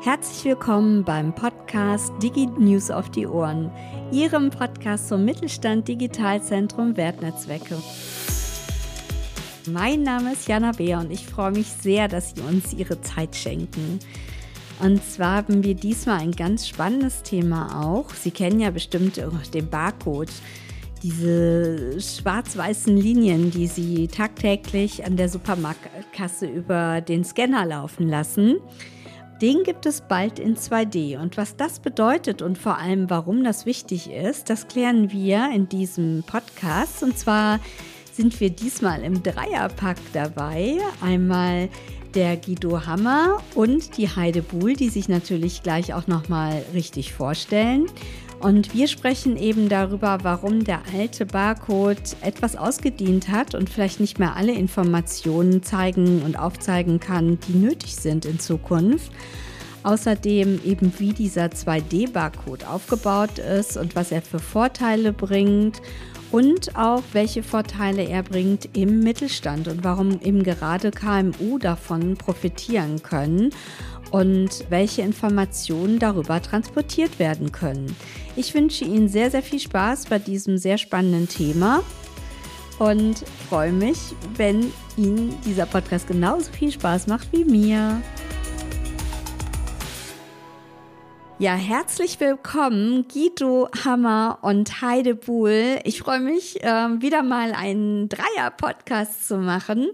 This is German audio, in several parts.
Herzlich willkommen beim Podcast Digi News auf die Ohren, Ihrem Podcast zum Mittelstand Digitalzentrum Wertnetzwerke. Mein Name ist Jana Beer und ich freue mich sehr, dass Sie uns Ihre Zeit schenken. Und zwar haben wir diesmal ein ganz spannendes Thema auch. Sie kennen ja bestimmt den Barcode diese schwarz-weißen Linien, die Sie tagtäglich an der Supermarktkasse über den Scanner laufen lassen. Den gibt es bald in 2D. Und was das bedeutet und vor allem warum das wichtig ist, das klären wir in diesem Podcast. Und zwar sind wir diesmal im Dreierpack dabei. Einmal der Guido Hammer und die Heide Buhl, die sich natürlich gleich auch nochmal richtig vorstellen. Und wir sprechen eben darüber, warum der alte Barcode etwas ausgedient hat und vielleicht nicht mehr alle Informationen zeigen und aufzeigen kann, die nötig sind in Zukunft. Außerdem eben, wie dieser 2D-Barcode aufgebaut ist und was er für Vorteile bringt und auch welche Vorteile er bringt im Mittelstand und warum eben gerade KMU davon profitieren können und welche Informationen darüber transportiert werden können. Ich wünsche Ihnen sehr, sehr viel Spaß bei diesem sehr spannenden Thema und freue mich, wenn Ihnen dieser Podcast genauso viel Spaß macht wie mir. Ja, herzlich willkommen, Guido Hammer und Heide Buhl. Ich freue mich, äh, wieder mal einen Dreier-Podcast zu machen.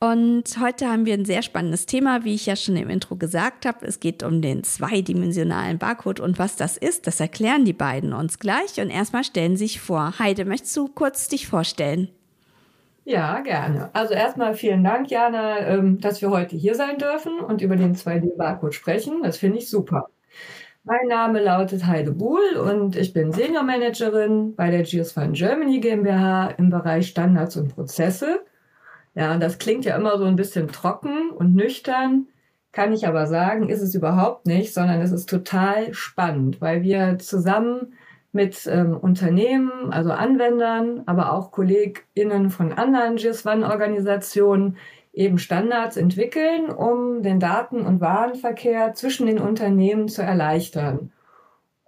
Und heute haben wir ein sehr spannendes Thema, wie ich ja schon im Intro gesagt habe. Es geht um den zweidimensionalen Barcode und was das ist, das erklären die beiden uns gleich. Und erstmal stellen Sie sich vor. Heide, möchtest du kurz dich vorstellen? Ja, gerne. Also erstmal vielen Dank, Jana, ähm, dass wir heute hier sein dürfen und über den 2D-Barcode sprechen. Das finde ich super. Mein Name lautet Heide Buhl und ich bin Senior Managerin bei der Geosfund Germany GmbH im Bereich Standards und Prozesse. Ja, das klingt ja immer so ein bisschen trocken und nüchtern. Kann ich aber sagen, ist es überhaupt nicht, sondern es ist total spannend, weil wir zusammen mit ähm, Unternehmen, also Anwendern, aber auch KollegInnen von anderen GIS-One-Organisationen eben Standards entwickeln, um den Daten- und Warenverkehr zwischen den Unternehmen zu erleichtern.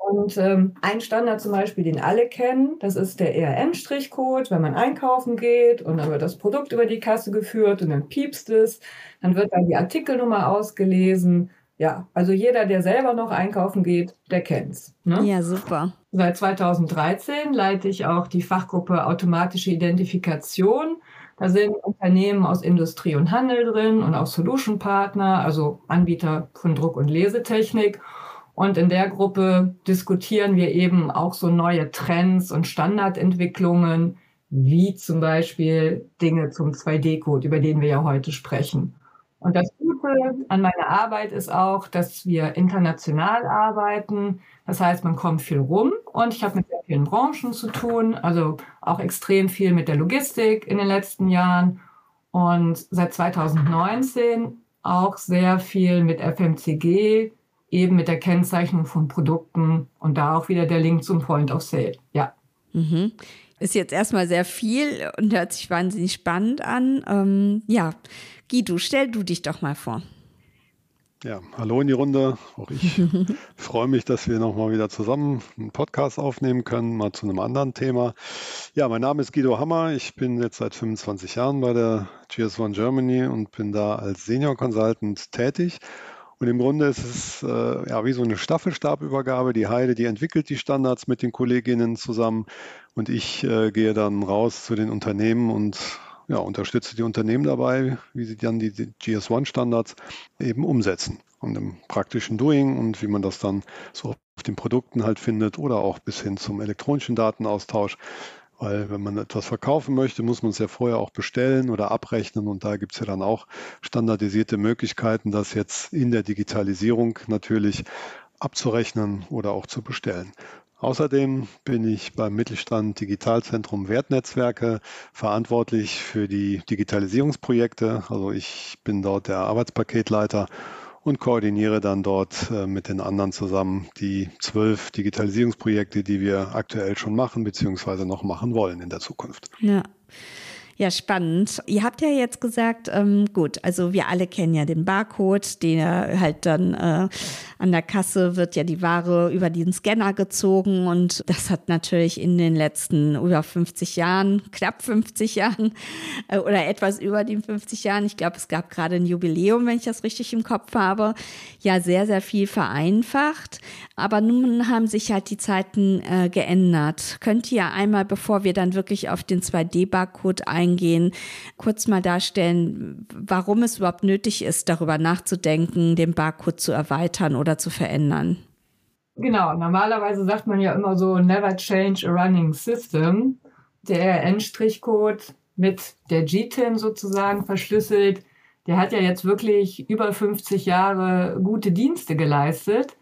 Und ähm, ein Standard zum Beispiel, den alle kennen, das ist der ERN-Strichcode, wenn man einkaufen geht und dann wird das Produkt über die Kasse geführt und dann piepst es, dann wird dann die Artikelnummer ausgelesen. Ja, also jeder, der selber noch einkaufen geht, der kennt's. Ne? Ja, super. Seit 2013 leite ich auch die Fachgruppe automatische Identifikation. Da sind Unternehmen aus Industrie und Handel drin und auch Solution Partner, also Anbieter von Druck- und Lesetechnik. Und in der Gruppe diskutieren wir eben auch so neue Trends und Standardentwicklungen, wie zum Beispiel Dinge zum 2D-Code, über den wir ja heute sprechen. Und das Gute an meiner Arbeit ist auch, dass wir international arbeiten. Das heißt, man kommt viel rum und ich habe mit sehr vielen Branchen zu tun, also auch extrem viel mit der Logistik in den letzten Jahren und seit 2019 auch sehr viel mit FMCG, eben mit der Kennzeichnung von Produkten und da auch wieder der Link zum Point of Sale. Ja. Mhm. Ist jetzt erstmal sehr viel und hört sich wahnsinnig spannend an. Ähm, ja, Guido, stell du dich doch mal vor. Ja, hallo in die Runde. Auch ich freue mich, dass wir nochmal wieder zusammen einen Podcast aufnehmen können, mal zu einem anderen Thema. Ja, mein Name ist Guido Hammer. Ich bin jetzt seit 25 Jahren bei der GS1 Germany und bin da als Senior Consultant tätig und im Grunde ist es äh, ja wie so eine Staffelstabübergabe. Die Heide, die entwickelt die Standards mit den Kolleginnen zusammen und ich äh, gehe dann raus zu den Unternehmen und ja, unterstütze die Unternehmen dabei, wie sie dann die, die GS1-Standards eben umsetzen und im praktischen Doing und wie man das dann so auf den Produkten halt findet oder auch bis hin zum elektronischen Datenaustausch. Weil wenn man etwas verkaufen möchte, muss man es ja vorher auch bestellen oder abrechnen. Und da gibt es ja dann auch standardisierte Möglichkeiten, das jetzt in der Digitalisierung natürlich abzurechnen oder auch zu bestellen. Außerdem bin ich beim Mittelstand Digitalzentrum Wertnetzwerke verantwortlich für die Digitalisierungsprojekte. Also ich bin dort der Arbeitspaketleiter und koordiniere dann dort äh, mit den anderen zusammen die zwölf Digitalisierungsprojekte, die wir aktuell schon machen, beziehungsweise noch machen wollen in der Zukunft. Ja. Ja, spannend. Ihr habt ja jetzt gesagt, ähm, gut, also wir alle kennen ja den Barcode, der halt dann äh, an der Kasse wird ja die Ware über den Scanner gezogen und das hat natürlich in den letzten über 50 Jahren, knapp 50 Jahren äh, oder etwas über den 50 Jahren, ich glaube, es gab gerade ein Jubiläum, wenn ich das richtig im Kopf habe, ja sehr, sehr viel vereinfacht. Aber nun haben sich halt die Zeiten äh, geändert. Könnt ihr einmal, bevor wir dann wirklich auf den 2D-Barcode eingehen, kurz mal darstellen, warum es überhaupt nötig ist, darüber nachzudenken, den Barcode zu erweitern oder zu verändern? Genau, normalerweise sagt man ja immer so, never change a running system. Der RN-Strichcode mit der GTIN sozusagen verschlüsselt, der hat ja jetzt wirklich über 50 Jahre gute Dienste geleistet.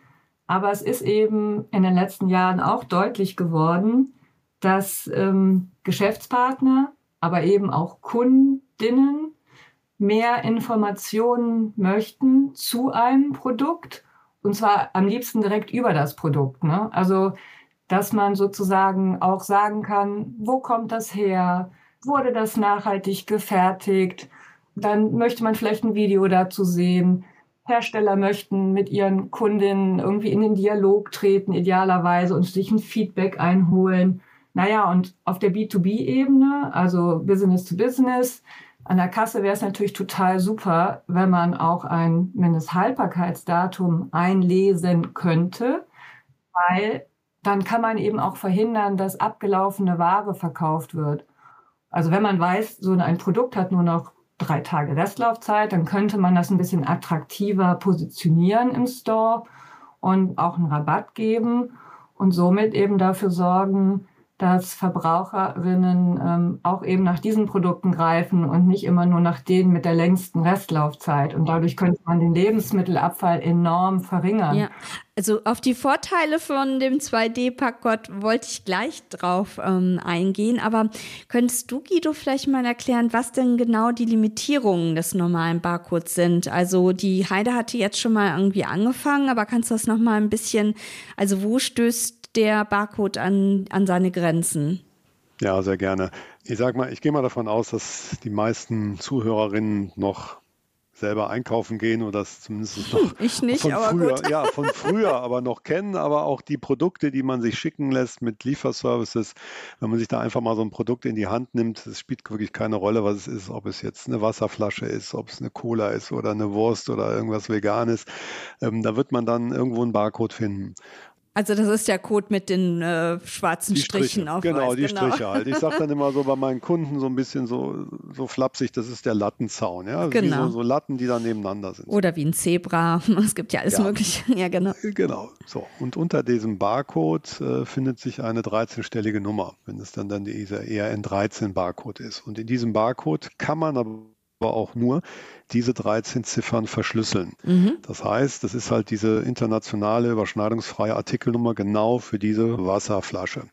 Aber es ist eben in den letzten Jahren auch deutlich geworden, dass ähm, Geschäftspartner, aber eben auch Kundinnen mehr Informationen möchten zu einem Produkt und zwar am liebsten direkt über das Produkt. Ne? Also, dass man sozusagen auch sagen kann, wo kommt das her? Wurde das nachhaltig gefertigt? Dann möchte man vielleicht ein Video dazu sehen. Hersteller möchten mit ihren Kundinnen irgendwie in den Dialog treten, idealerweise, und sich ein Feedback einholen. Naja, und auf der B2B-Ebene, also Business to Business, an der Kasse wäre es natürlich total super, wenn man auch ein Mindesthaltbarkeitsdatum einlesen könnte, weil dann kann man eben auch verhindern, dass abgelaufene Ware verkauft wird. Also wenn man weiß, so ein Produkt hat nur noch drei Tage Restlaufzeit, dann könnte man das ein bisschen attraktiver positionieren im Store und auch einen Rabatt geben und somit eben dafür sorgen, dass Verbraucherinnen ähm, auch eben nach diesen Produkten greifen und nicht immer nur nach denen mit der längsten Restlaufzeit. Und dadurch könnte man den Lebensmittelabfall enorm verringern. Ja, also auf die Vorteile von dem 2D-Packgott wollte ich gleich drauf ähm, eingehen. Aber könntest du, Guido, vielleicht mal erklären, was denn genau die Limitierungen des normalen Barcodes sind? Also die Heide hatte jetzt schon mal irgendwie angefangen, aber kannst du das noch mal ein bisschen, also wo stößt der Barcode an, an seine Grenzen? Ja, sehr gerne. Ich sag mal, ich gehe mal davon aus, dass die meisten Zuhörerinnen noch selber einkaufen gehen oder das zumindest noch ich nicht, von aber früher, ja, von früher aber noch kennen, aber auch die Produkte, die man sich schicken lässt mit Lieferservices, wenn man sich da einfach mal so ein Produkt in die Hand nimmt, es spielt wirklich keine Rolle, was es ist, ob es jetzt eine Wasserflasche ist, ob es eine Cola ist oder eine Wurst oder irgendwas Veganes, ähm, da wird man dann irgendwo einen Barcode finden. Also das ist der Code mit den äh, schwarzen die Strichen auf Genau, die genau. Striche halt. Ich sage dann immer so bei meinen Kunden so ein bisschen so, so flapsig, das ist der Lattenzaun. Ja? Also genau. So, so, Latten, die da nebeneinander sind. Oder wie ein Zebra. Es gibt ja alles ja. Mögliche. Ja, genau. Genau. So. Und unter diesem Barcode äh, findet sich eine 13-stellige Nummer, wenn es dann, dann dieser ERN13-Barcode ist. Und in diesem Barcode kann man aber auch nur diese 13 Ziffern verschlüsseln. Mhm. Das heißt, das ist halt diese internationale überschneidungsfreie Artikelnummer genau für diese Wasserflasche.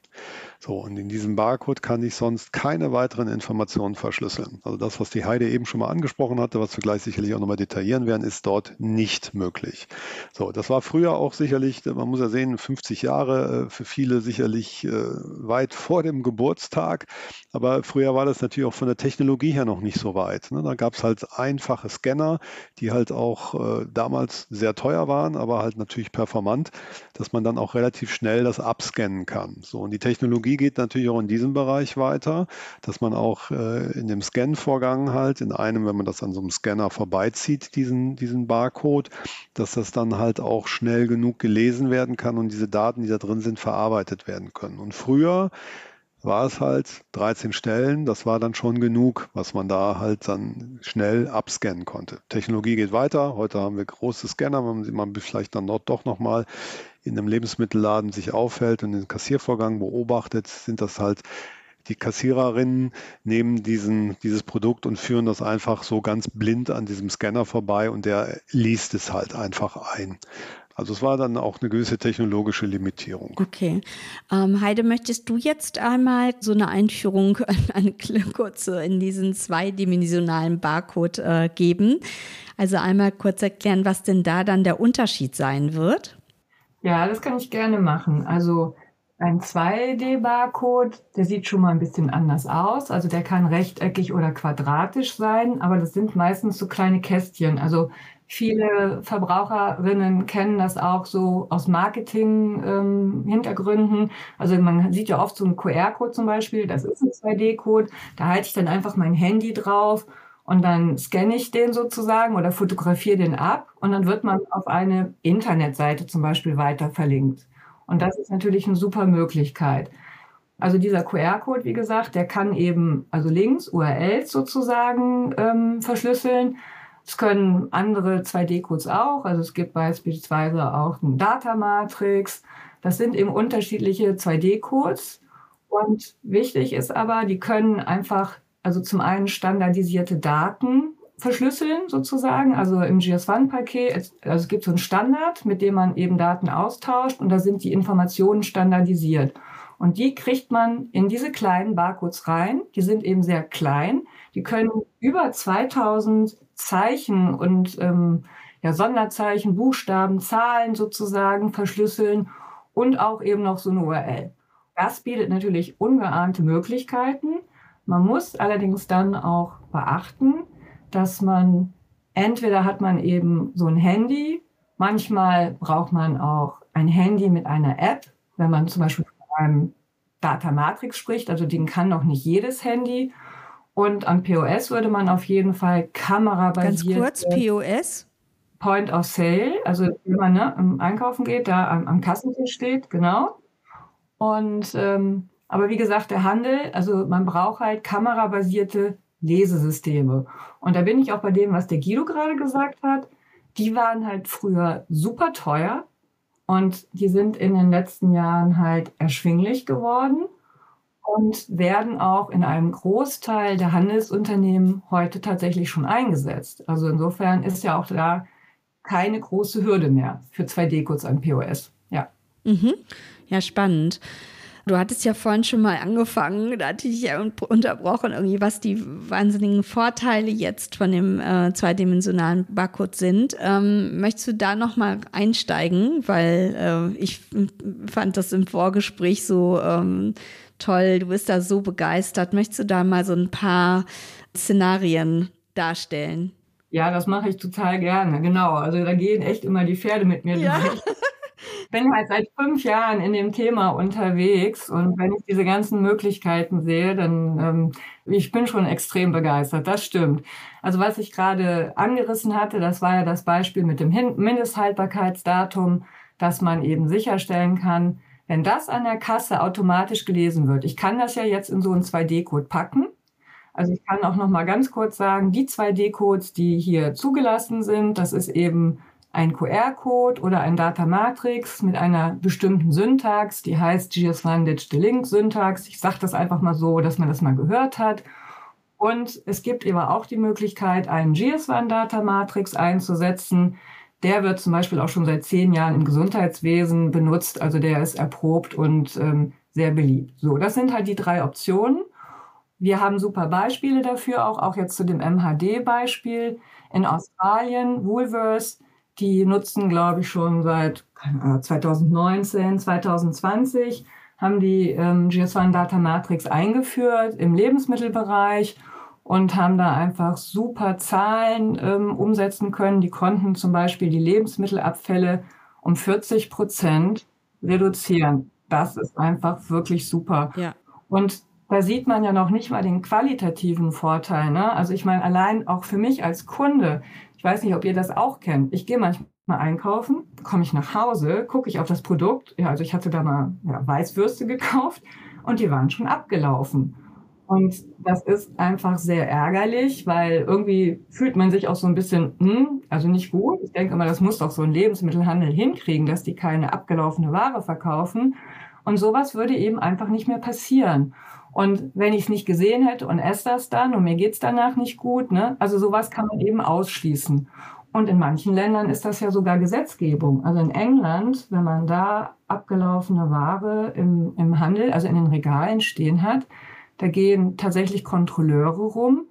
So, und in diesem Barcode kann ich sonst keine weiteren Informationen verschlüsseln. Also das, was die Heide eben schon mal angesprochen hatte, was wir gleich sicherlich auch nochmal detaillieren werden, ist dort nicht möglich. So, das war früher auch sicherlich, man muss ja sehen, 50 Jahre äh, für viele sicherlich äh, weit vor dem Geburtstag. Aber früher war das natürlich auch von der Technologie her noch nicht so weit. Ne? Da gab es halt einfache Scanner, die halt auch äh, damals sehr teuer waren, aber halt natürlich performant, dass man dann auch relativ schnell das abscannen kann. So, und die Technologie geht natürlich auch in diesem Bereich weiter, dass man auch äh, in dem Scan-Vorgang halt, in einem, wenn man das an so einem Scanner vorbeizieht, diesen, diesen Barcode, dass das dann halt auch schnell genug gelesen werden kann und diese Daten, die da drin sind, verarbeitet werden können. Und früher war es halt 13 Stellen, das war dann schon genug, was man da halt dann schnell abscannen konnte. Technologie geht weiter, heute haben wir große Scanner, wenn man vielleicht dann dort doch nochmal in einem Lebensmittelladen sich aufhält und den Kassiervorgang beobachtet, sind das halt die Kassiererinnen nehmen diesen, dieses Produkt und führen das einfach so ganz blind an diesem Scanner vorbei und der liest es halt einfach ein. Also es war dann auch eine gewisse technologische Limitierung. Okay. Ähm, Heide, möchtest du jetzt einmal so eine Einführung, eine kurze in diesen zweidimensionalen Barcode äh, geben? Also einmal kurz erklären, was denn da dann der Unterschied sein wird? Ja, das kann ich gerne machen. Also ein 2D-Barcode, der sieht schon mal ein bisschen anders aus. Also der kann rechteckig oder quadratisch sein, aber das sind meistens so kleine Kästchen. Also viele Verbraucherinnen kennen das auch so aus Marketing-Hintergründen. Ähm, also man sieht ja oft so einen QR-Code zum Beispiel, das ist ein 2D-Code. Da halte ich dann einfach mein Handy drauf und dann scanne ich den sozusagen oder fotografiere den ab und dann wird man auf eine Internetseite zum Beispiel weiter verlinkt. Und das ist natürlich eine super Möglichkeit. Also dieser QR-Code, wie gesagt, der kann eben also Links, URLs sozusagen ähm, verschlüsseln. Es können andere 2D-Codes auch. Also es gibt beispielsweise auch ein Data-Matrix. Das sind eben unterschiedliche 2D-Codes. Und wichtig ist aber, die können einfach, also zum einen standardisierte Daten verschlüsseln sozusagen. Also im GS1-Paket, also es gibt so einen Standard, mit dem man eben Daten austauscht und da sind die Informationen standardisiert. Und die kriegt man in diese kleinen Barcodes rein. Die sind eben sehr klein. Die können über 2000 Zeichen und ähm, ja, Sonderzeichen, Buchstaben, Zahlen sozusagen verschlüsseln und auch eben noch so eine URL. Das bietet natürlich ungeahnte Möglichkeiten. Man muss allerdings dann auch beachten, dass man entweder hat man eben so ein Handy, manchmal braucht man auch ein Handy mit einer App, wenn man zum Beispiel von einem Data Matrix spricht, also den kann noch nicht jedes Handy. Und am POS würde man auf jeden Fall kamerabasiert. Ganz kurz, POS? Point of Sale, also wenn man ne, im Einkaufen geht, da am, am Kassentisch steht, genau. Und ähm, aber wie gesagt, der Handel, also man braucht halt kamerabasierte Lesesysteme. Und da bin ich auch bei dem, was der Guido gerade gesagt hat. Die waren halt früher super teuer und die sind in den letzten Jahren halt erschwinglich geworden und werden auch in einem Großteil der Handelsunternehmen heute tatsächlich schon eingesetzt. Also insofern ist ja auch da keine große Hürde mehr für 2D-Codes an POS. Ja. Mhm. Ja, spannend. Du hattest ja vorhin schon mal angefangen, da hatte ich ja unterbrochen, irgendwie, was die wahnsinnigen Vorteile jetzt von dem äh, zweidimensionalen Barcode sind. Ähm, möchtest du da nochmal einsteigen? Weil äh, ich fand das im Vorgespräch so ähm, toll, du bist da so begeistert. Möchtest du da mal so ein paar Szenarien darstellen? Ja, das mache ich total gerne, genau. Also da gehen echt immer die Pferde mit mir ja. Bin halt seit fünf Jahren in dem Thema unterwegs und wenn ich diese ganzen Möglichkeiten sehe, dann ähm, ich bin schon extrem begeistert. Das stimmt. Also was ich gerade angerissen hatte, das war ja das Beispiel mit dem Mindesthaltbarkeitsdatum, dass man eben sicherstellen kann, wenn das an der Kasse automatisch gelesen wird. Ich kann das ja jetzt in so einen 2D-Code packen. Also ich kann auch noch mal ganz kurz sagen, die 2D-Codes, die hier zugelassen sind, das ist eben ein QR-Code oder ein Data Matrix mit einer bestimmten Syntax, die heißt GS1 Digital Link Syntax. Ich sage das einfach mal so, dass man das mal gehört hat. Und es gibt eben auch die Möglichkeit, einen GS1 Data Matrix einzusetzen. Der wird zum Beispiel auch schon seit zehn Jahren im Gesundheitswesen benutzt. Also der ist erprobt und ähm, sehr beliebt. So, das sind halt die drei Optionen. Wir haben super Beispiele dafür, auch, auch jetzt zu dem MHD-Beispiel. In Australien, Woolworths, die nutzen, glaube ich, schon seit 2019, 2020 haben die ähm, GS1 Data Matrix eingeführt im Lebensmittelbereich und haben da einfach super Zahlen ähm, umsetzen können. Die konnten zum Beispiel die Lebensmittelabfälle um 40 Prozent reduzieren. Das ist einfach wirklich super. Ja. Und da sieht man ja noch nicht mal den qualitativen Vorteil. Ne? Also ich meine, allein auch für mich als Kunde, weiß nicht, ob ihr das auch kennt. Ich gehe manchmal einkaufen, komme ich nach Hause, gucke ich auf das Produkt. Ja, also ich hatte da mal ja, Weißwürste gekauft und die waren schon abgelaufen. Und das ist einfach sehr ärgerlich, weil irgendwie fühlt man sich auch so ein bisschen, hm, also nicht gut. Ich denke immer, das muss doch so ein Lebensmittelhandel hinkriegen, dass die keine abgelaufene Ware verkaufen. Und sowas würde eben einfach nicht mehr passieren. Und wenn ich es nicht gesehen hätte und esse das dann und mir geht's danach nicht gut, ne? also sowas kann man eben ausschließen. Und in manchen Ländern ist das ja sogar Gesetzgebung. Also in England, wenn man da abgelaufene Ware im, im Handel, also in den Regalen stehen hat, da gehen tatsächlich Kontrolleure rum.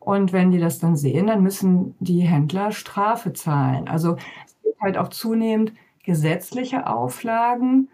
Und wenn die das dann sehen, dann müssen die Händler Strafe zahlen. Also es gibt halt auch zunehmend gesetzliche Auflagen,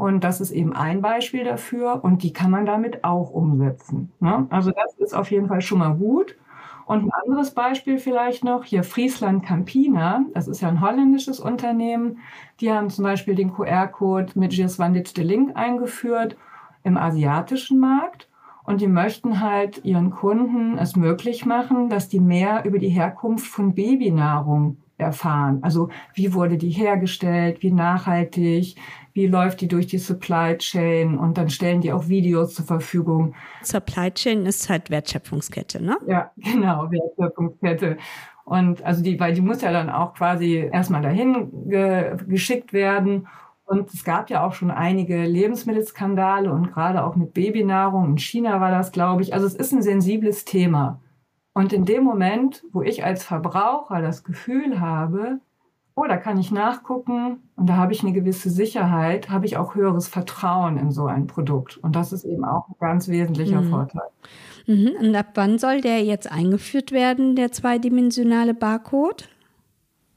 Und das ist eben ein Beispiel dafür und die kann man damit auch umsetzen. Ne? Also das ist auf jeden Fall schon mal gut. Und ein anderes Beispiel vielleicht noch, hier Friesland Campina, das ist ja ein holländisches Unternehmen, die haben zum Beispiel den QR-Code mit Giswandit de Link eingeführt im asiatischen Markt und die möchten halt ihren Kunden es möglich machen, dass die mehr über die Herkunft von Babynahrung erfahren. Also wie wurde die hergestellt, wie nachhaltig, wie läuft die durch die Supply Chain und dann stellen die auch Videos zur Verfügung. Supply Chain ist halt Wertschöpfungskette, ne? Ja, genau, Wertschöpfungskette. Und also die, weil die muss ja dann auch quasi erstmal dahin ge geschickt werden. Und es gab ja auch schon einige Lebensmittelskandale und gerade auch mit Babynahrung. In China war das, glaube ich. Also es ist ein sensibles Thema. Und in dem Moment, wo ich als Verbraucher das Gefühl habe, oh, da kann ich nachgucken und da habe ich eine gewisse Sicherheit, habe ich auch höheres Vertrauen in so ein Produkt. Und das ist eben auch ein ganz wesentlicher mhm. Vorteil. Mhm. Und ab wann soll der jetzt eingeführt werden, der zweidimensionale Barcode?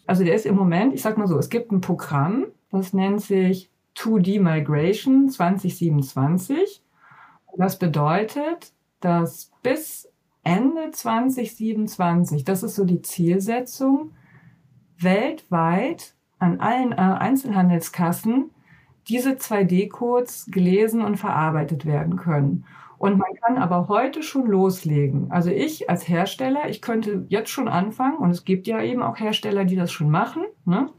Also der ist im Moment, ich sag mal so, es gibt ein Programm, das nennt sich 2D Migration 2027. Das bedeutet, dass bis Ende 2027, das ist so die Zielsetzung, weltweit an allen äh, Einzelhandelskassen diese 2D-Codes gelesen und verarbeitet werden können. Und man kann aber heute schon loslegen. Also ich als Hersteller, ich könnte jetzt schon anfangen und es gibt ja eben auch Hersteller, die das schon machen. Ne?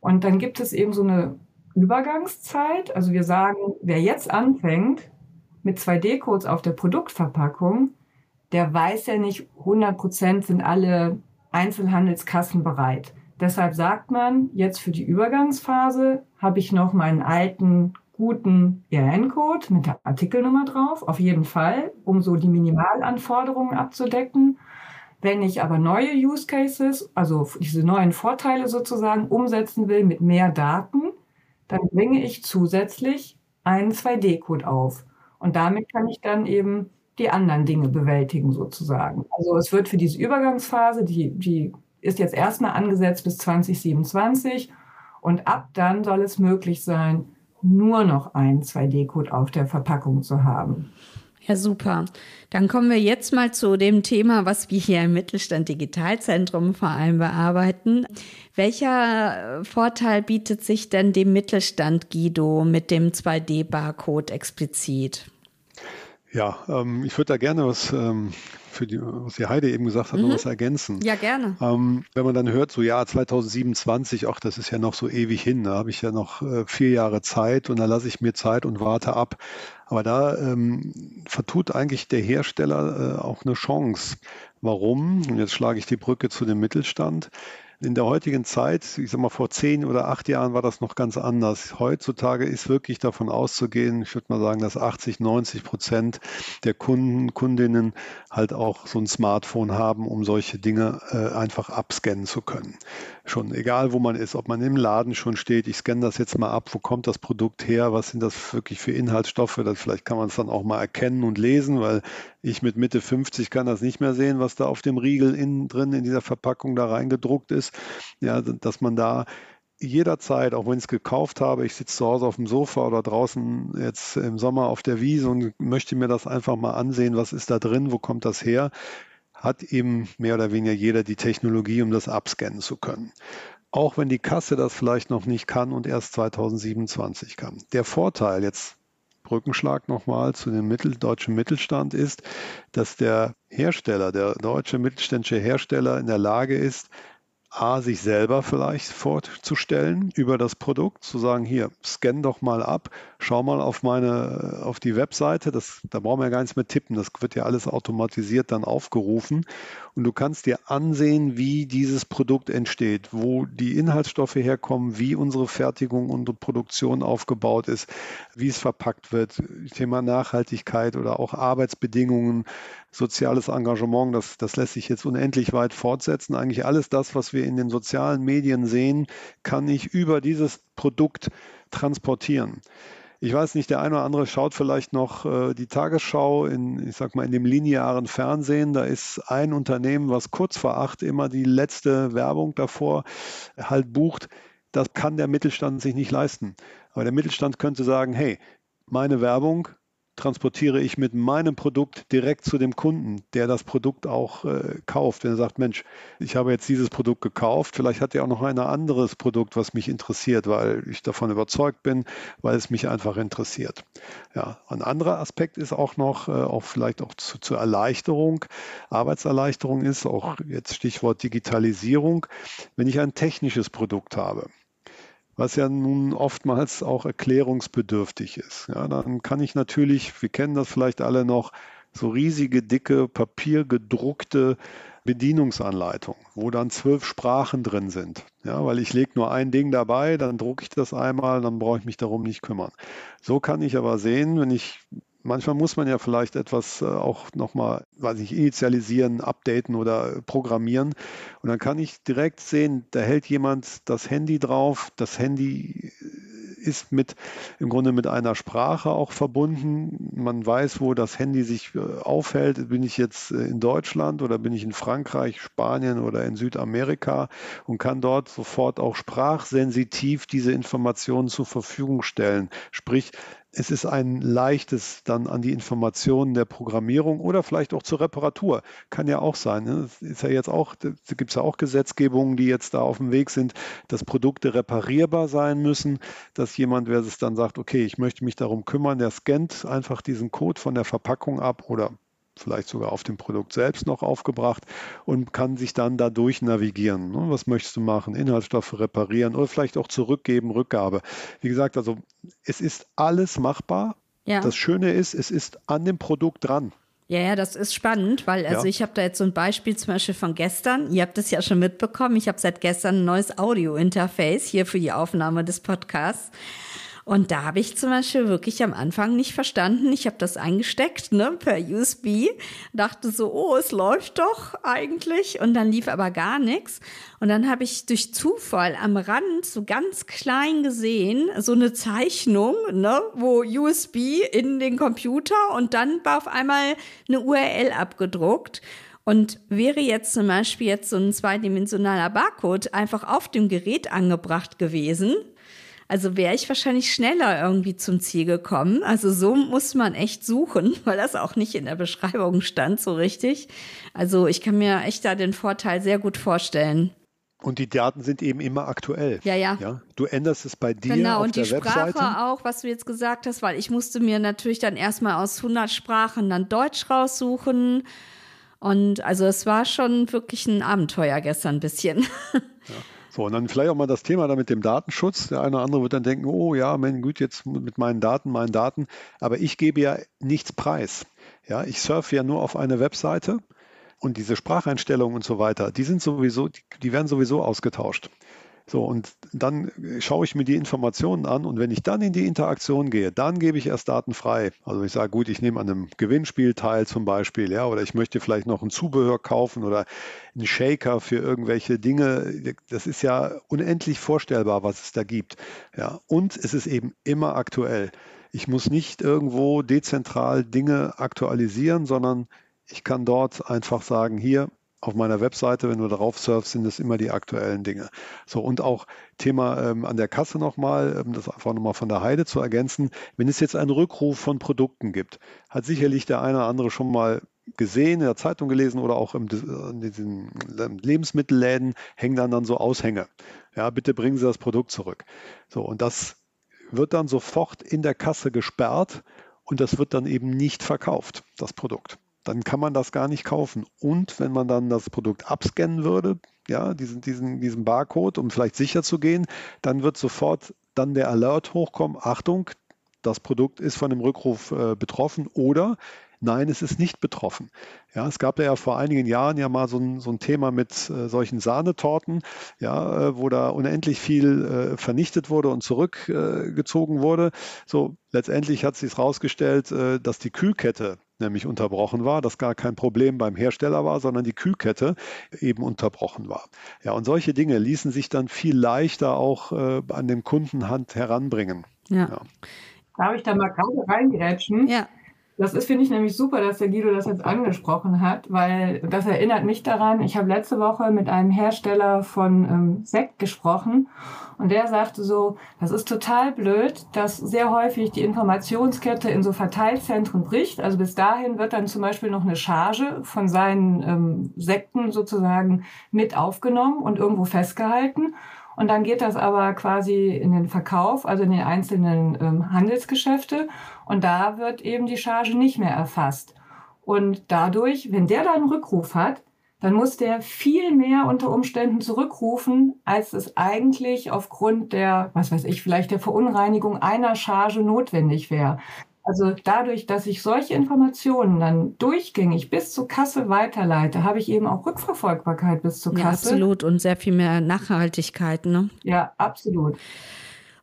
Und dann gibt es eben so eine Übergangszeit. Also wir sagen, wer jetzt anfängt mit 2D-Codes auf der Produktverpackung, der weiß ja nicht, 100 Prozent sind alle Einzelhandelskassen bereit. Deshalb sagt man, jetzt für die Übergangsphase habe ich noch meinen alten guten ERN-Code mit der Artikelnummer drauf, auf jeden Fall, um so die Minimalanforderungen abzudecken. Wenn ich aber neue Use Cases, also diese neuen Vorteile sozusagen umsetzen will mit mehr Daten, dann bringe ich zusätzlich einen 2D-Code auf. Und damit kann ich dann eben die anderen Dinge bewältigen sozusagen. Also es wird für diese Übergangsphase, die, die ist jetzt erstmal angesetzt bis 2027 und ab dann soll es möglich sein, nur noch einen 2D-Code auf der Verpackung zu haben. Ja, super. Dann kommen wir jetzt mal zu dem Thema, was wir hier im Mittelstand Digitalzentrum vor allem bearbeiten. Welcher Vorteil bietet sich denn dem Mittelstand, Guido, mit dem 2D-Barcode explizit? Ja, ähm, ich würde da gerne was ähm, für die, was die Heide eben gesagt hat, mhm. noch was ergänzen. Ja, gerne. Ähm, wenn man dann hört, so ja, 2027, ach, das ist ja noch so ewig hin, da habe ich ja noch äh, vier Jahre Zeit und da lasse ich mir Zeit und warte ab. Aber da ähm, vertut eigentlich der Hersteller äh, auch eine Chance. Warum? Und jetzt schlage ich die Brücke zu dem Mittelstand. In der heutigen Zeit, ich sag mal vor zehn oder acht Jahren war das noch ganz anders. Heutzutage ist wirklich davon auszugehen, ich würde mal sagen, dass 80, 90 Prozent der Kunden, Kundinnen halt auch so ein Smartphone haben, um solche Dinge äh, einfach abscannen zu können. Schon egal, wo man ist, ob man im Laden schon steht, ich scanne das jetzt mal ab, wo kommt das Produkt her, was sind das wirklich für Inhaltsstoffe, das, vielleicht kann man es dann auch mal erkennen und lesen, weil ich mit Mitte 50 kann das nicht mehr sehen, was da auf dem Riegel innen drin in dieser Verpackung da reingedruckt ist. Ja, dass man da jederzeit, auch wenn ich es gekauft habe, ich sitze zu Hause auf dem Sofa oder draußen jetzt im Sommer auf der Wiese und möchte mir das einfach mal ansehen, was ist da drin, wo kommt das her, hat eben mehr oder weniger jeder die Technologie, um das abscannen zu können. Auch wenn die Kasse das vielleicht noch nicht kann und erst 2027 kann. Der Vorteil jetzt Brückenschlag nochmal zu dem mittel, deutschen Mittelstand ist, dass der Hersteller, der deutsche mittelständische Hersteller in der Lage ist, A, sich selber vielleicht vorzustellen über das Produkt, zu sagen, hier, scan doch mal ab, schau mal auf meine, auf die Webseite, das, da brauchen wir ja gar nichts mehr tippen, das wird ja alles automatisiert dann aufgerufen. Und du kannst dir ansehen, wie dieses Produkt entsteht, wo die Inhaltsstoffe herkommen, wie unsere Fertigung, unsere Produktion aufgebaut ist, wie es verpackt wird, Thema Nachhaltigkeit oder auch Arbeitsbedingungen, soziales Engagement, das, das lässt sich jetzt unendlich weit fortsetzen. Eigentlich alles das, was wir in den sozialen Medien sehen, kann ich über dieses Produkt transportieren. Ich weiß nicht, der eine oder andere schaut vielleicht noch äh, die Tagesschau in, ich sag mal, in dem linearen Fernsehen. Da ist ein Unternehmen, was kurz vor acht immer die letzte Werbung davor halt bucht das kann der Mittelstand sich nicht leisten. Aber der Mittelstand könnte sagen, hey, meine Werbung transportiere ich mit meinem Produkt direkt zu dem Kunden, der das Produkt auch äh, kauft. Wenn er sagt, Mensch, ich habe jetzt dieses Produkt gekauft, vielleicht hat er auch noch ein anderes Produkt, was mich interessiert, weil ich davon überzeugt bin, weil es mich einfach interessiert. Ja, ein anderer Aspekt ist auch noch, äh, auch vielleicht auch zu, zur Erleichterung, Arbeitserleichterung ist, auch jetzt Stichwort Digitalisierung, wenn ich ein technisches Produkt habe was ja nun oftmals auch erklärungsbedürftig ist. Ja, dann kann ich natürlich, wir kennen das vielleicht alle noch, so riesige, dicke, papiergedruckte Bedienungsanleitungen, wo dann zwölf Sprachen drin sind. Ja, weil ich lege nur ein Ding dabei, dann drucke ich das einmal, dann brauche ich mich darum nicht kümmern. So kann ich aber sehen, wenn ich Manchmal muss man ja vielleicht etwas äh, auch nochmal, weiß ich, initialisieren, updaten oder programmieren. Und dann kann ich direkt sehen, da hält jemand das Handy drauf. Das Handy ist mit im Grunde mit einer Sprache auch verbunden. Man weiß, wo das Handy sich äh, aufhält. Bin ich jetzt äh, in Deutschland oder bin ich in Frankreich, Spanien oder in Südamerika und kann dort sofort auch sprachsensitiv diese Informationen zur Verfügung stellen. Sprich, es ist ein leichtes dann an die Informationen der Programmierung oder vielleicht auch zur Reparatur. Kann ja auch sein. Ne? Ist ja jetzt auch, gibt es ja auch Gesetzgebungen, die jetzt da auf dem Weg sind, dass Produkte reparierbar sein müssen, dass jemand, wer es dann sagt, okay, ich möchte mich darum kümmern, der scannt einfach diesen Code von der Verpackung ab oder vielleicht sogar auf dem Produkt selbst noch aufgebracht und kann sich dann dadurch navigieren. Ne? Was möchtest du machen? Inhaltsstoffe reparieren oder vielleicht auch zurückgeben, Rückgabe. Wie gesagt, also es ist alles machbar. Ja. Das Schöne ist, es ist an dem Produkt dran. Ja, ja, das ist spannend, weil also ja. ich habe da jetzt so ein Beispiel zum Beispiel von gestern. Ihr habt es ja schon mitbekommen. Ich habe seit gestern ein neues Audio-Interface hier für die Aufnahme des Podcasts. Und da habe ich zum Beispiel wirklich am Anfang nicht verstanden. Ich habe das eingesteckt, ne, per USB, dachte so, oh, es läuft doch eigentlich. Und dann lief aber gar nichts. Und dann habe ich durch Zufall am Rand so ganz klein gesehen, so eine Zeichnung, ne, wo USB in den Computer und dann war auf einmal eine URL abgedruckt. Und wäre jetzt zum Beispiel jetzt so ein zweidimensionaler Barcode einfach auf dem Gerät angebracht gewesen, also wäre ich wahrscheinlich schneller irgendwie zum Ziel gekommen. Also so muss man echt suchen, weil das auch nicht in der Beschreibung stand so richtig. Also ich kann mir echt da den Vorteil sehr gut vorstellen. Und die Daten sind eben immer aktuell. Ja, ja. ja? Du änderst es bei dir genau, auf und der die Sprache auch, was du jetzt gesagt hast, weil ich musste mir natürlich dann erstmal aus 100 Sprachen dann Deutsch raussuchen. Und also es war schon wirklich ein Abenteuer gestern ein bisschen. Ja. So, und dann vielleicht auch mal das Thema da mit dem Datenschutz. Der eine oder andere wird dann denken, oh ja, mein gut, jetzt mit meinen Daten, meinen Daten. Aber ich gebe ja nichts preis. Ja, ich surfe ja nur auf eine Webseite und diese Spracheinstellungen und so weiter, die sind sowieso, die werden sowieso ausgetauscht. So, und dann schaue ich mir die Informationen an und wenn ich dann in die Interaktion gehe, dann gebe ich erst Daten frei. Also ich sage, gut, ich nehme an einem Gewinnspiel teil zum Beispiel, ja, oder ich möchte vielleicht noch ein Zubehör kaufen oder einen Shaker für irgendwelche Dinge. Das ist ja unendlich vorstellbar, was es da gibt. Ja, und es ist eben immer aktuell. Ich muss nicht irgendwo dezentral Dinge aktualisieren, sondern ich kann dort einfach sagen, hier, auf meiner Webseite, wenn du darauf surfst, sind es immer die aktuellen Dinge. So, und auch Thema ähm, an der Kasse nochmal, ähm, das einfach nochmal von der Heide zu ergänzen. Wenn es jetzt einen Rückruf von Produkten gibt, hat sicherlich der eine oder andere schon mal gesehen, in der Zeitung gelesen oder auch im, in diesen Lebensmittelläden hängen dann, dann so Aushänge. Ja, bitte bringen Sie das Produkt zurück. So, und das wird dann sofort in der Kasse gesperrt und das wird dann eben nicht verkauft, das Produkt dann kann man das gar nicht kaufen. Und wenn man dann das Produkt abscannen würde, ja, diesen, diesen, diesen Barcode, um vielleicht sicher zu gehen, dann wird sofort dann der Alert hochkommen, Achtung, das Produkt ist von dem Rückruf äh, betroffen oder nein, es ist nicht betroffen. Ja, es gab ja vor einigen Jahren ja mal so ein, so ein Thema mit äh, solchen Sahnetorten, ja, äh, wo da unendlich viel äh, vernichtet wurde und zurückgezogen wurde. So, letztendlich hat sich herausgestellt, äh, dass die Kühlkette nämlich unterbrochen war, das gar kein Problem beim Hersteller war, sondern die Kühlkette eben unterbrochen war. Ja, und solche Dinge ließen sich dann viel leichter auch äh, an den Kundenhand heranbringen. Ja. ja. Darf ich da mal gerade reingrätschen? Ja. Das ist, finde ich, nämlich super, dass der Guido das jetzt angesprochen hat, weil das erinnert mich daran. Ich habe letzte Woche mit einem Hersteller von ähm, Sekt gesprochen und der sagte so, das ist total blöd, dass sehr häufig die Informationskette in so Verteilzentren bricht. Also bis dahin wird dann zum Beispiel noch eine Charge von seinen ähm, Sekten sozusagen mit aufgenommen und irgendwo festgehalten. Und dann geht das aber quasi in den Verkauf, also in den einzelnen ähm, Handelsgeschäfte. Und da wird eben die Charge nicht mehr erfasst. Und dadurch, wenn der da einen Rückruf hat, dann muss der viel mehr unter Umständen zurückrufen, als es eigentlich aufgrund der, was weiß ich, vielleicht der Verunreinigung einer Charge notwendig wäre. Also dadurch, dass ich solche Informationen dann durchgängig bis zur Kasse weiterleite, habe ich eben auch Rückverfolgbarkeit bis zur Kasse. Ja, absolut und sehr viel mehr Nachhaltigkeit. Ne? Ja, absolut.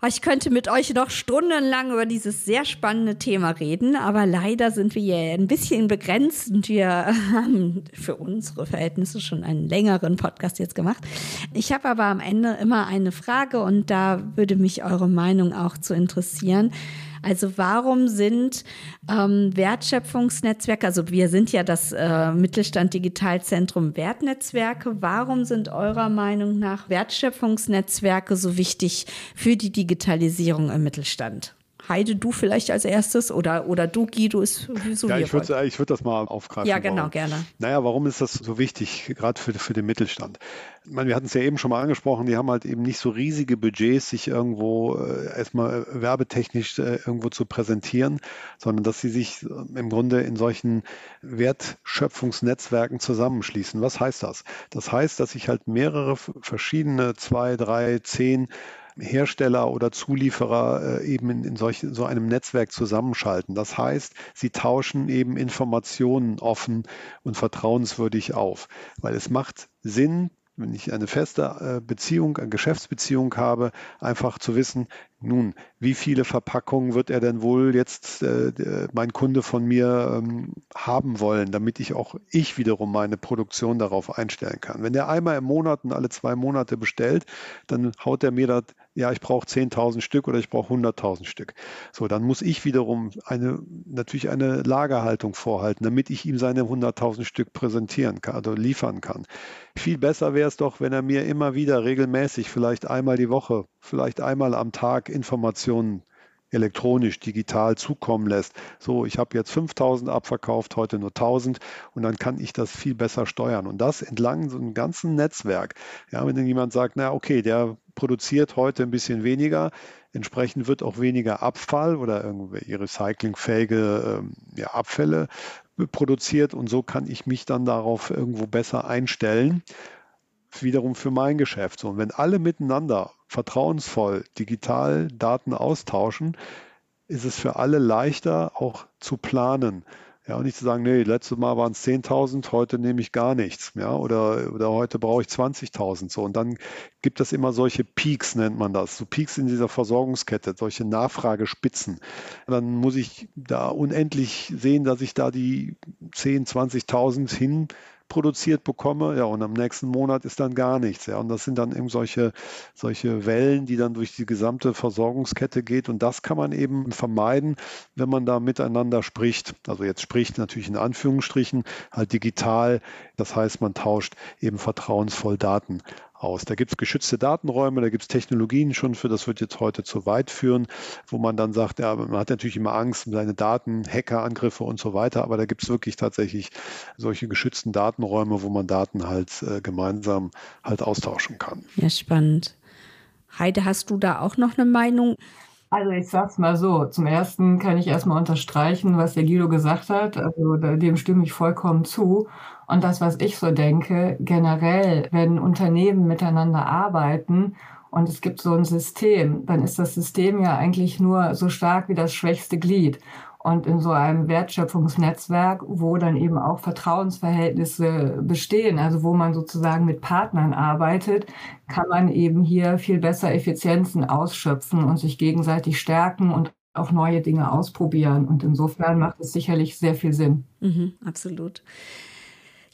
Ich könnte mit euch noch stundenlang über dieses sehr spannende Thema reden, aber leider sind wir hier ein bisschen begrenzt und wir haben für unsere Verhältnisse schon einen längeren Podcast jetzt gemacht. Ich habe aber am Ende immer eine Frage und da würde mich eure Meinung auch zu interessieren. Also warum sind ähm, Wertschöpfungsnetzwerke, also wir sind ja das äh, Mittelstand Digitalzentrum Wertnetzwerke, warum sind eurer Meinung nach Wertschöpfungsnetzwerke so wichtig für die Digitalisierung im Mittelstand? Heide, du vielleicht als erstes oder, oder du, Guido, ist so Ja, ich würde ich würd das mal aufgreifen. Ja, genau, warum. gerne. Naja, warum ist das so wichtig, gerade für, für den Mittelstand? Ich meine, wir hatten es ja eben schon mal angesprochen, die haben halt eben nicht so riesige Budgets, sich irgendwo äh, erstmal werbetechnisch äh, irgendwo zu präsentieren, sondern dass sie sich äh, im Grunde in solchen Wertschöpfungsnetzwerken zusammenschließen. Was heißt das? Das heißt, dass sich halt mehrere verschiedene, zwei, drei, zehn Hersteller oder Zulieferer äh, eben in, in solch, so einem Netzwerk zusammenschalten. Das heißt, sie tauschen eben Informationen offen und vertrauenswürdig auf, weil es macht Sinn, wenn ich eine feste äh, Beziehung, eine Geschäftsbeziehung habe, einfach zu wissen, nun, wie viele Verpackungen wird er denn wohl jetzt äh, mein Kunde von mir ähm, haben wollen, damit ich auch ich wiederum meine Produktion darauf einstellen kann. Wenn der einmal im Monat und alle zwei Monate bestellt, dann haut er mir das ja, ich brauche 10.000 Stück oder ich brauche 100.000 Stück. So, dann muss ich wiederum eine, natürlich eine Lagerhaltung vorhalten, damit ich ihm seine 100.000 Stück präsentieren kann oder liefern kann. Viel besser wäre es doch, wenn er mir immer wieder regelmäßig, vielleicht einmal die Woche, vielleicht einmal am Tag Informationen elektronisch, digital zukommen lässt. So, ich habe jetzt 5000 abverkauft, heute nur 1000 und dann kann ich das viel besser steuern. Und das entlang so einem ganzen Netzwerk. Ja, wenn dann jemand sagt, na okay, der produziert heute ein bisschen weniger. Entsprechend wird auch weniger Abfall oder irgendwie recyclingfähige ähm, ja, Abfälle produziert und so kann ich mich dann darauf irgendwo besser einstellen. Wiederum für mein Geschäft. Und wenn alle miteinander vertrauensvoll digital Daten austauschen, ist es für alle leichter auch zu planen. Ja, und nicht zu sagen, nee, letztes Mal waren es 10.000, heute nehme ich gar nichts. Ja, oder, oder heute brauche ich 20.000. So. Und dann gibt es immer solche Peaks, nennt man das. So Peaks in dieser Versorgungskette, solche Nachfragespitzen. Dann muss ich da unendlich sehen, dass ich da die 10.000, 20.000 hin produziert bekomme, ja, und am nächsten Monat ist dann gar nichts, ja, und das sind dann eben solche, solche Wellen, die dann durch die gesamte Versorgungskette geht. Und das kann man eben vermeiden, wenn man da miteinander spricht, also jetzt spricht natürlich in Anführungsstrichen, halt digital, das heißt, man tauscht eben vertrauensvoll Daten aus. Da gibt es geschützte Datenräume, da gibt es Technologien schon für, das wird jetzt heute zu weit führen, wo man dann sagt, ja, man hat natürlich immer Angst um seine Daten, Hackerangriffe und so weiter, aber da gibt es wirklich tatsächlich solche geschützten Datenräume, wo man Daten halt äh, gemeinsam halt austauschen kann. Ja, spannend. Heide, hast du da auch noch eine Meinung? Also ich sag's mal so, zum ersten kann ich erstmal unterstreichen, was der Guido gesagt hat. Also dem stimme ich vollkommen zu. Und das, was ich so denke, generell, wenn Unternehmen miteinander arbeiten und es gibt so ein System, dann ist das System ja eigentlich nur so stark wie das schwächste Glied. Und in so einem Wertschöpfungsnetzwerk, wo dann eben auch Vertrauensverhältnisse bestehen, also wo man sozusagen mit Partnern arbeitet, kann man eben hier viel besser Effizienzen ausschöpfen und sich gegenseitig stärken und auch neue Dinge ausprobieren. Und insofern macht es sicherlich sehr viel Sinn. Mhm, absolut.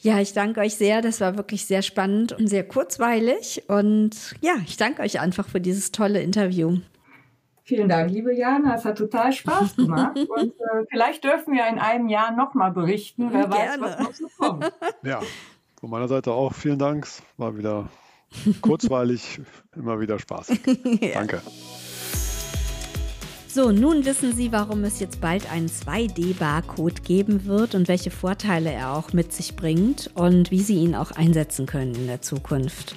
Ja, ich danke euch sehr. Das war wirklich sehr spannend und sehr kurzweilig. Und ja, ich danke euch einfach für dieses tolle Interview. Vielen Dank, liebe Jana. Es hat total Spaß gemacht. Und äh, vielleicht dürfen wir in einem Jahr nochmal berichten. Wer Gerne. weiß, was noch so kommt. Ja, von meiner Seite auch vielen Dank. Es war wieder kurzweilig, immer wieder Spaß. ja. Danke. So, nun wissen Sie, warum es jetzt bald einen 2D-Barcode geben wird und welche Vorteile er auch mit sich bringt und wie Sie ihn auch einsetzen können in der Zukunft.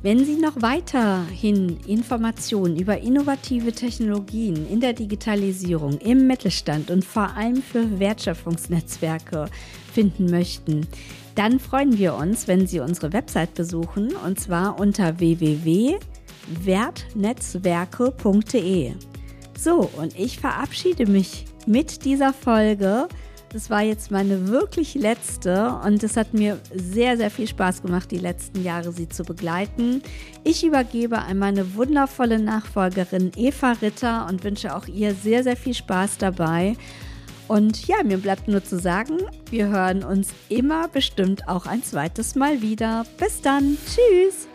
Wenn Sie noch weiterhin Informationen über innovative Technologien in der Digitalisierung, im Mittelstand und vor allem für Wertschöpfungsnetzwerke finden möchten, dann freuen wir uns, wenn Sie unsere Website besuchen und zwar unter www.wertnetzwerke.de. So, und ich verabschiede mich mit dieser Folge. Das war jetzt meine wirklich letzte und es hat mir sehr, sehr viel Spaß gemacht, die letzten Jahre sie zu begleiten. Ich übergebe an meine wundervolle Nachfolgerin Eva Ritter und wünsche auch ihr sehr, sehr viel Spaß dabei. Und ja, mir bleibt nur zu sagen, wir hören uns immer bestimmt auch ein zweites Mal wieder. Bis dann. Tschüss.